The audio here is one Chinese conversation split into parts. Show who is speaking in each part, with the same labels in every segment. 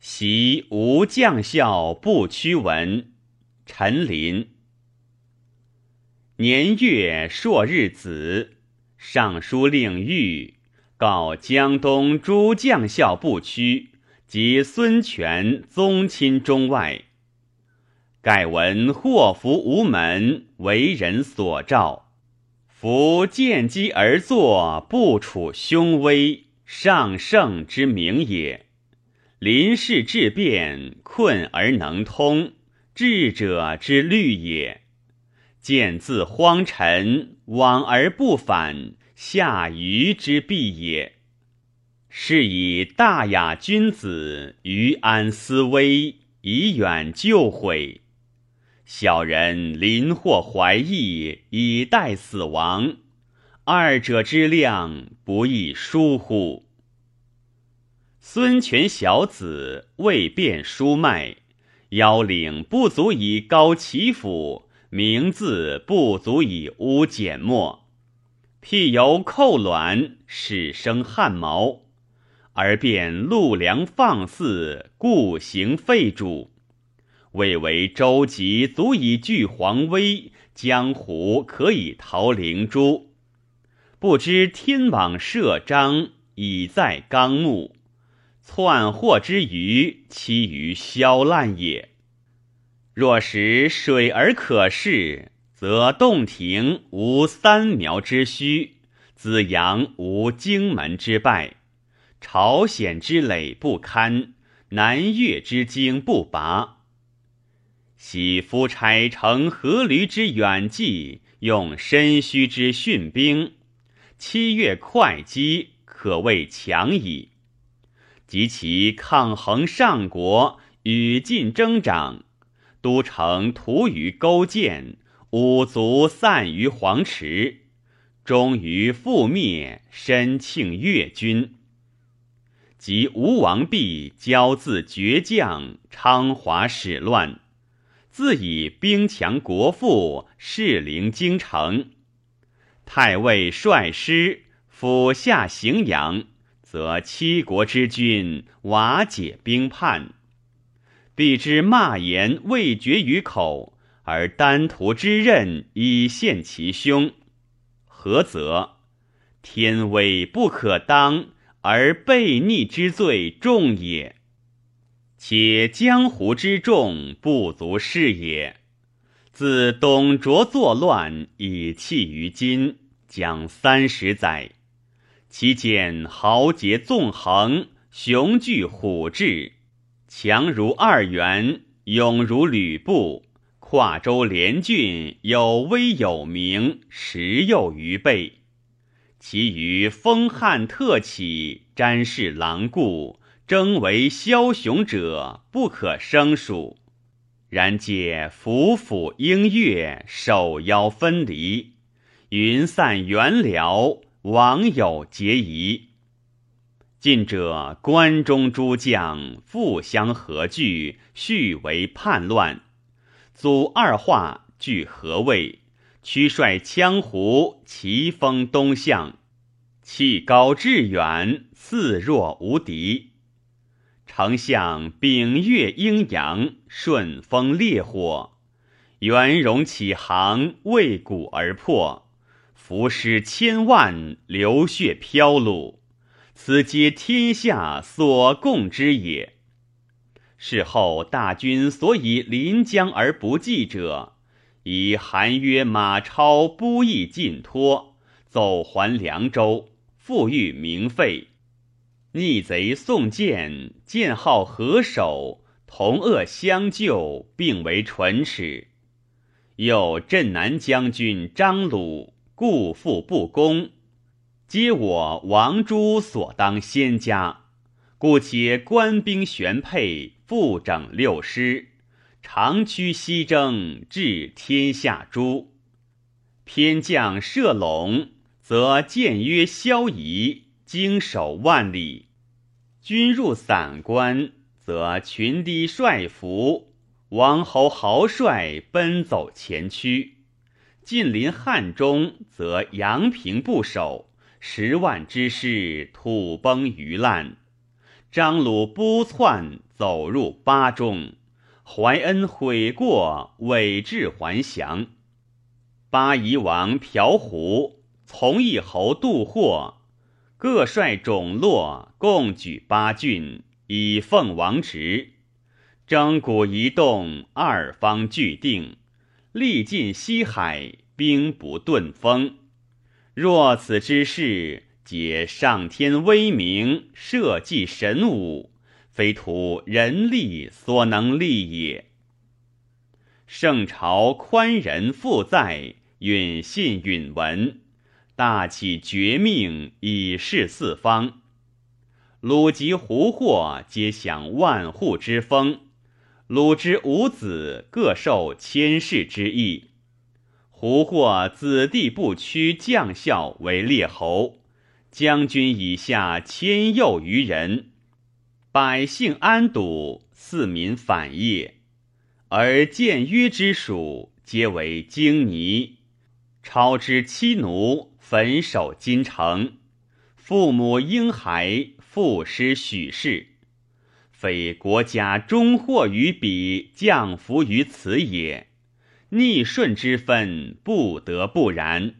Speaker 1: 习无将校不屈文，陈琳。年月朔日子，尚书令谕告江东诸将校不屈及孙权宗亲中外。盖闻祸福无门，为人所召。夫见机而作，不处凶危，上圣之名也。临事质变，困而能通，智者之虑也。见自荒尘，往而不返，下愚之蔽也。是以大雅君子于安思危，以远救悔。小人临祸怀义，以待死亡，二者之量，不亦疏乎？孙权小子未变书脉，腰领不足以高其府，名字不足以污简墨，辟由寇卵，始生汗毛，而便陆梁放肆，故行废主。未为周籍足以拒皇威，江湖可以逃灵珠。不知天网设张，已在纲目。窜祸之余，其余消烂也。若使水而可视，则洞庭无三苗之虚，子阳无荆门之败，朝鲜之垒不堪，南越之荆不拔。喜夫差乘阖闾之远计，用身虚之训兵，七月会稽，可谓强矣。及其抗衡上国，与晋征长，都城屠于勾践，五族散于黄池，终于覆灭，身庆越军。及吴王毕，骄自倔将，昌华始乱。自以兵强国富，士陵京城。太尉率师，府下荥阳，则七国之君瓦解兵叛。必之骂言未绝于口，而丹徒之刃已现其胸。何则？天威不可当，而悖逆之罪重也。且江湖之众不足视也。自董卓作乱以弃于今，将三十载。其间豪杰纵横，雄踞虎踞，强如二袁，勇如吕布，跨州连郡，有威有名，十有余倍。其余风汉特起，詹事狼顾。争为枭雄者不可胜数，然借府府音乐，手腰分离，云散元辽，王有结疑。近者关中诸将复相合聚，续为叛乱。祖二化据何位，驱率羌胡齐封东向，气高志远，似若无敌。丞相秉月阴阳，顺风烈火，元戎起航，为鼓而破，浮尸千万，流血飘橹，此皆天下所共之也。事后大军所以临江而不济者，以韩约马超不义尽脱，走还凉州，复欲名废。逆贼宋建，建号何首，同恶相救，并为唇齿。又镇南将军张鲁，故复不公，皆我王朱所当先家，故且官兵玄配，复整六师，长驱西征，至天下诸。偏将射龙，则见曰萧夷。经守万里，军入散关，则群堤帅服，王侯豪帅奔走前驱；近临汉中，则阳平不守，十万之师土崩鱼烂。张鲁不窜，走入巴中，怀恩悔过，委质还降。巴夷王朴胡从义侯杜霍各率种落，共举八郡，以奉王职。征古一动，二方俱定，历尽西海，兵不顿风。若此之事，皆上天威名，社稷神武，非图人力所能立也。圣朝宽仁富在，允信允文，大起绝命，以示四方。鲁及胡霍，皆享万户之封。鲁之五子各受千世之意，胡获子弟不屈将校为列侯，将军以下千右余人，百姓安堵，四民反业，而僭约之属皆为荆泥，超之妻奴焚守金城，父母婴孩父失许氏。非国家终祸于彼，降福于此也。逆顺之分，不得不然。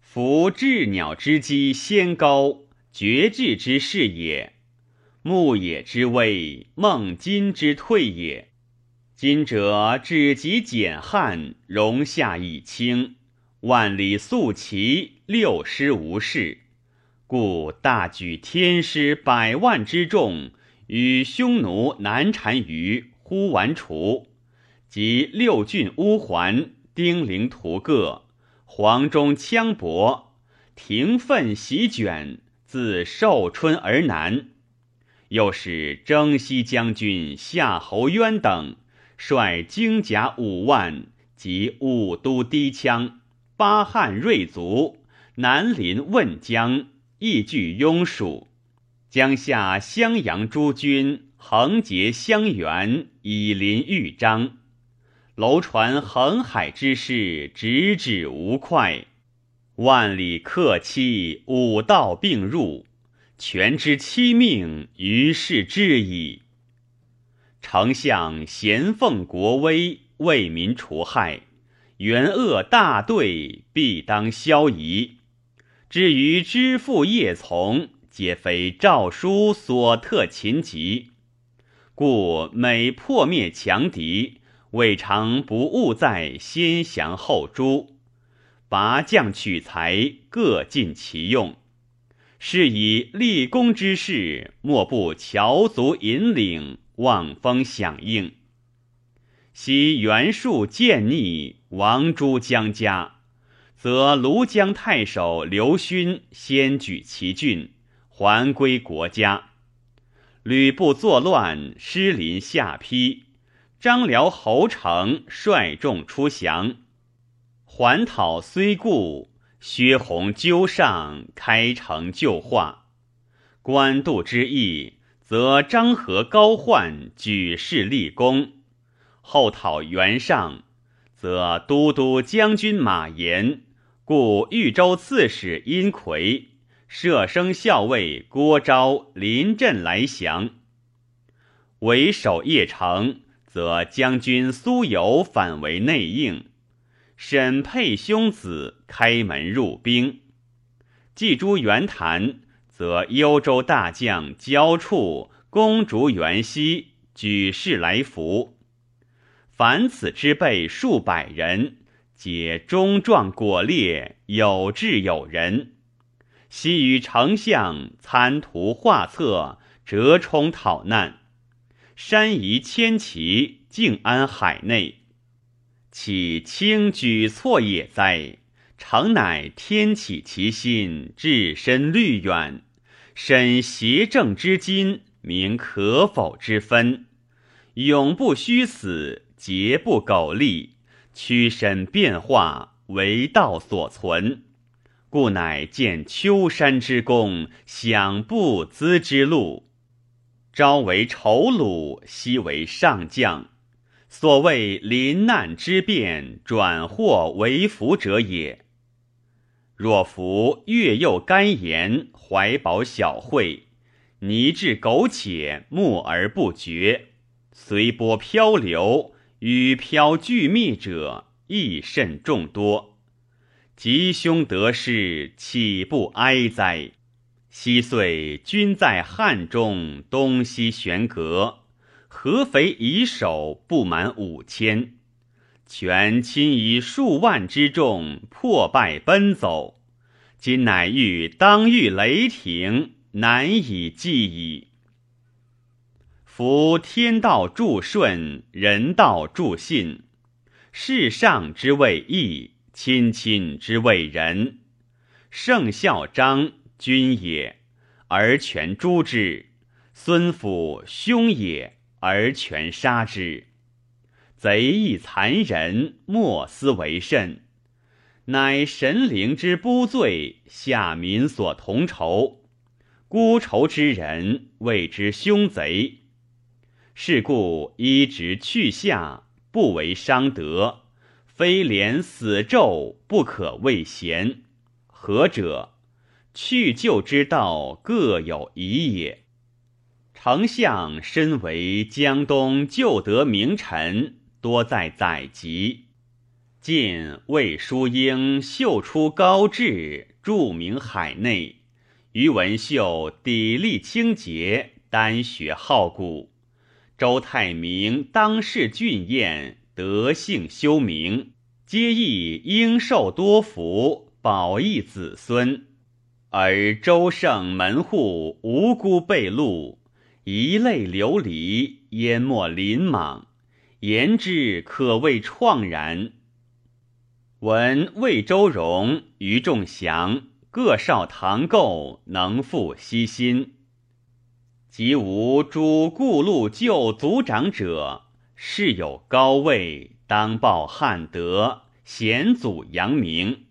Speaker 1: 夫鸷鸟之机先高，绝志之势也；牧野之危，孟津之退也。今者止极简汉，容下以清，万里肃齐，六师无事，故大举天师百万之众。与匈奴南单于呼完除，及六郡乌桓、丁零屠各，黄忠羌伯，庭奋席卷，自寿春而南。又使征西将军夏侯渊等率精甲五万及五都低羌、巴汉锐卒南临汶江，亦据庸属。江夏襄阳诸军横结襄垣，以临豫章。楼船横海之势，直指吴快。万里客期，五道并入，权之欺命，于是至矣。丞相咸奉国威，为民除害，元恶大队，必当消夷。至于知父业从。皆非诏书所特秦疾，故每破灭强敌，未尝不务在先降后诛，拔将取材，各尽其用。是以立功之事，莫不侨族引领，望风响应。昔袁术见逆，王诸将家，则庐江太守刘勋先举其郡。还归国家，吕布作乱，失临下邳。张辽侯成率众出降，还讨虽故，薛洪纠上，开城救化。官渡之役，则张合、高焕举事立功；后讨袁尚，则都督将军马延，故豫州刺史殷奎。舍生校尉郭昭临阵来降，为守邺城，则将军苏游反为内应，沈沛兄子开门入兵。祭诸袁谭，则幽州大将焦触攻逐袁熙，举事来服。凡此之辈数百人，皆忠壮果烈，有志有仁。昔与丞相参图画策，折冲讨难，山夷千骑，静安海内，岂轻举措也哉？诚乃天启其心，置身虑远，审邪正之今，明可否之分，永不虚死，节不苟利，屈身变化，为道所存。故乃见丘山之功，享不资之禄。朝为仇虏，夕为上将。所谓临难之变，转祸为福者也。若夫月幼干言，怀宝小惠，泥至苟且，默而不绝。随波漂流，与漂俱灭者亦甚众多。吉凶得失，岂不哀哉？昔岁君在汉中，东西悬隔，合肥以守不满五千，全亲以数万之众破败奔走。今乃欲当遇雷霆，难以计矣。夫天道助顺，人道助信。世上之谓义，亲亲之谓仁。圣孝章。君也，而权诛之；孙府兄也，而权杀之。贼亦残忍，莫思为甚。乃神灵之不罪，下民所同仇。孤仇之人，谓之凶贼。是故依直去下，不为伤德；非连死咒，不可谓贤。何者？去就之道各有宜也。丞相身为江东旧德名臣，多在宰籍。晋魏叔英秀出高志，著名海内。于文秀砥砺清洁，丹学好古。周太明当世俊彦，德性修明，皆亦应受多福，保益子孙。而周圣门户无辜被戮，一泪流离，淹没林莽，言之可谓怆然。闻魏周荣、于仲祥各少堂构，能复悉心。即无诸故路旧族长者，世有高位，当报汉德，显祖扬名。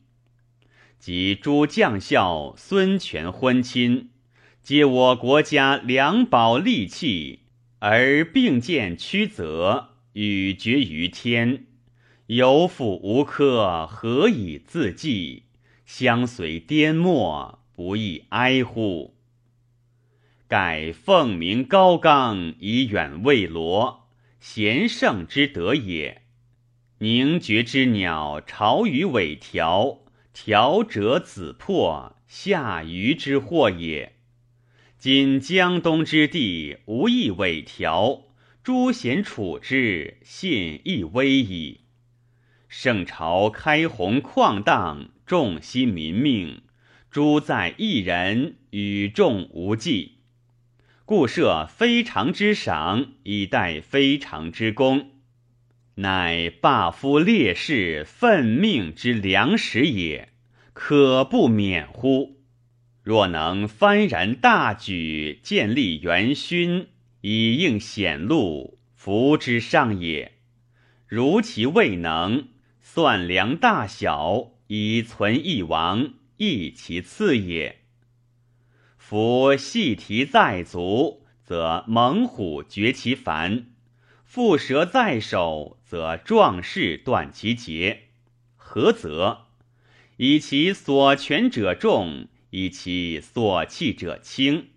Speaker 1: 及诸将校、孙权婚亲，皆我国家良宝利器，而并见屈则，与绝于天。有父无科，何以自济？相随颠没，不亦哀乎？盖凤鸣高冈，以远未罗，贤圣之德也。凝绝之鸟，巢于尾条。条者子破，下愚之祸也。今江东之地，无一尾条，诸贤处之，信亦危矣。圣朝开弘旷荡，众惜民命，诸在一人，与众无忌。故设非常之赏，以待非常之功。乃罢夫烈士奋命之良时也，可不免乎？若能幡然大举，建立元勋，以应显露，福之上也。如其未能，算量大小，以存一王，亦其次也。夫细提在足，则猛虎绝其烦。蝮蛇在手，则壮士断其节。何则？以其所权者重，以其所弃者轻。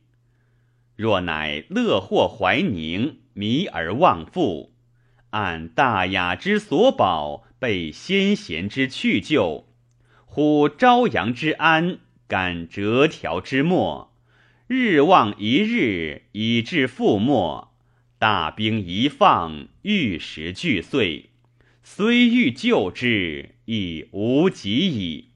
Speaker 1: 若乃乐或怀宁，迷而忘复，按大雅之所保，备先贤之去就，呼朝阳之安，感折条之末，日望一日，以至覆没。大兵一放，玉石俱碎，虽欲救之，亦无及矣。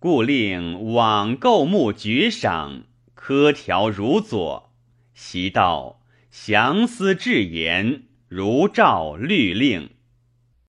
Speaker 1: 故令往构木绝赏，科条如左，习道详思至言，如照律令。